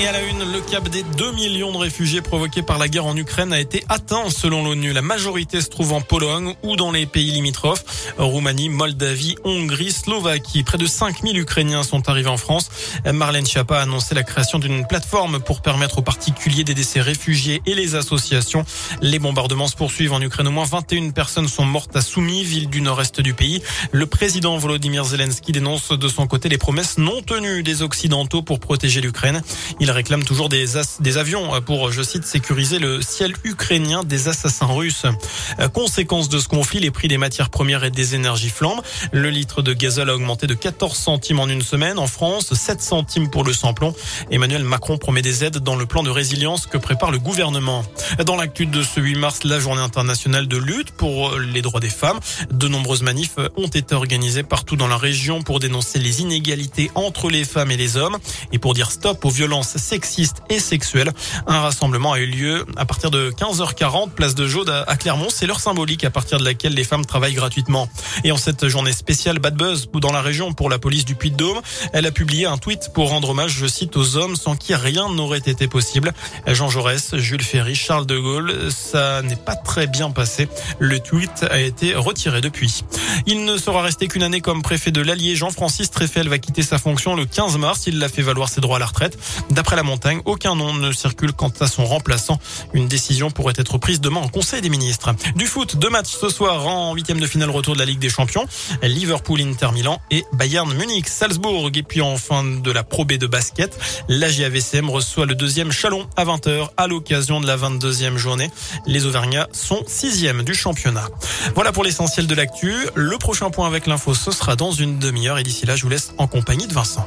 Et à la une, le cap des 2 millions de réfugiés provoqués par la guerre en Ukraine a été atteint selon l'ONU. La majorité se trouve en Pologne ou dans les pays limitrophes. Roumanie, Moldavie, Hongrie, Slovaquie. Près de 5000 Ukrainiens sont arrivés en France. Marlène Schiappa a annoncé la création d'une plateforme pour permettre aux particuliers d'aider ces réfugiés et les associations. Les bombardements se poursuivent en Ukraine. Au moins 21 personnes sont mortes à Soumy, ville du nord-est du pays. Le président Volodymyr Zelensky dénonce de son côté les promesses non tenues des Occidentaux pour protéger l'Ukraine. Réclame toujours des, avions pour, je cite, sécuriser le ciel ukrainien des assassins russes. Euh, conséquence de ce conflit, les prix des matières premières et des énergies flambent. Le litre de gazole a augmenté de 14 centimes en une semaine. En France, 7 centimes pour le samplon. Emmanuel Macron promet des aides dans le plan de résilience que prépare le gouvernement. Dans l'actu de ce 8 mars, la journée internationale de lutte pour les droits des femmes. De nombreuses manifs ont été organisées partout dans la région pour dénoncer les inégalités entre les femmes et les hommes et pour dire stop aux violences sexiste et sexuelle. Un rassemblement a eu lieu à partir de 15h40, place de Jaude à Clermont. C'est l'heure symbolique à partir de laquelle les femmes travaillent gratuitement. Et en cette journée spéciale Bad Buzz ou dans la région pour la police du Puy-de-Dôme, elle a publié un tweet pour rendre hommage, je cite, aux hommes sans qui rien n'aurait été possible. Jean Jaurès, Jules Ferry, Charles de Gaulle, ça n'est pas très bien passé. Le tweet a été retiré depuis. Il ne sera resté qu'une année comme préfet de l'Allier. Jean-Francis Treffel va quitter sa fonction le 15 mars. Il l'a fait valoir ses droits à la retraite. D'après la montagne, aucun nom ne circule quant à son remplaçant. Une décision pourrait être prise demain en Conseil des ministres. Du foot, deux matchs ce soir en huitième de finale retour de la Ligue des Champions. Liverpool, Inter Milan et Bayern Munich, Salzbourg. Et puis en fin de la Pro B de basket, la JAVCM reçoit le deuxième Chalon à 20h à l'occasion de la 22e journée. Les Auvergnats sont sixième du championnat. Voilà pour l'essentiel de l'actu. Le prochain point avec l'info, ce sera dans une demi-heure. Et d'ici là, je vous laisse en compagnie de Vincent.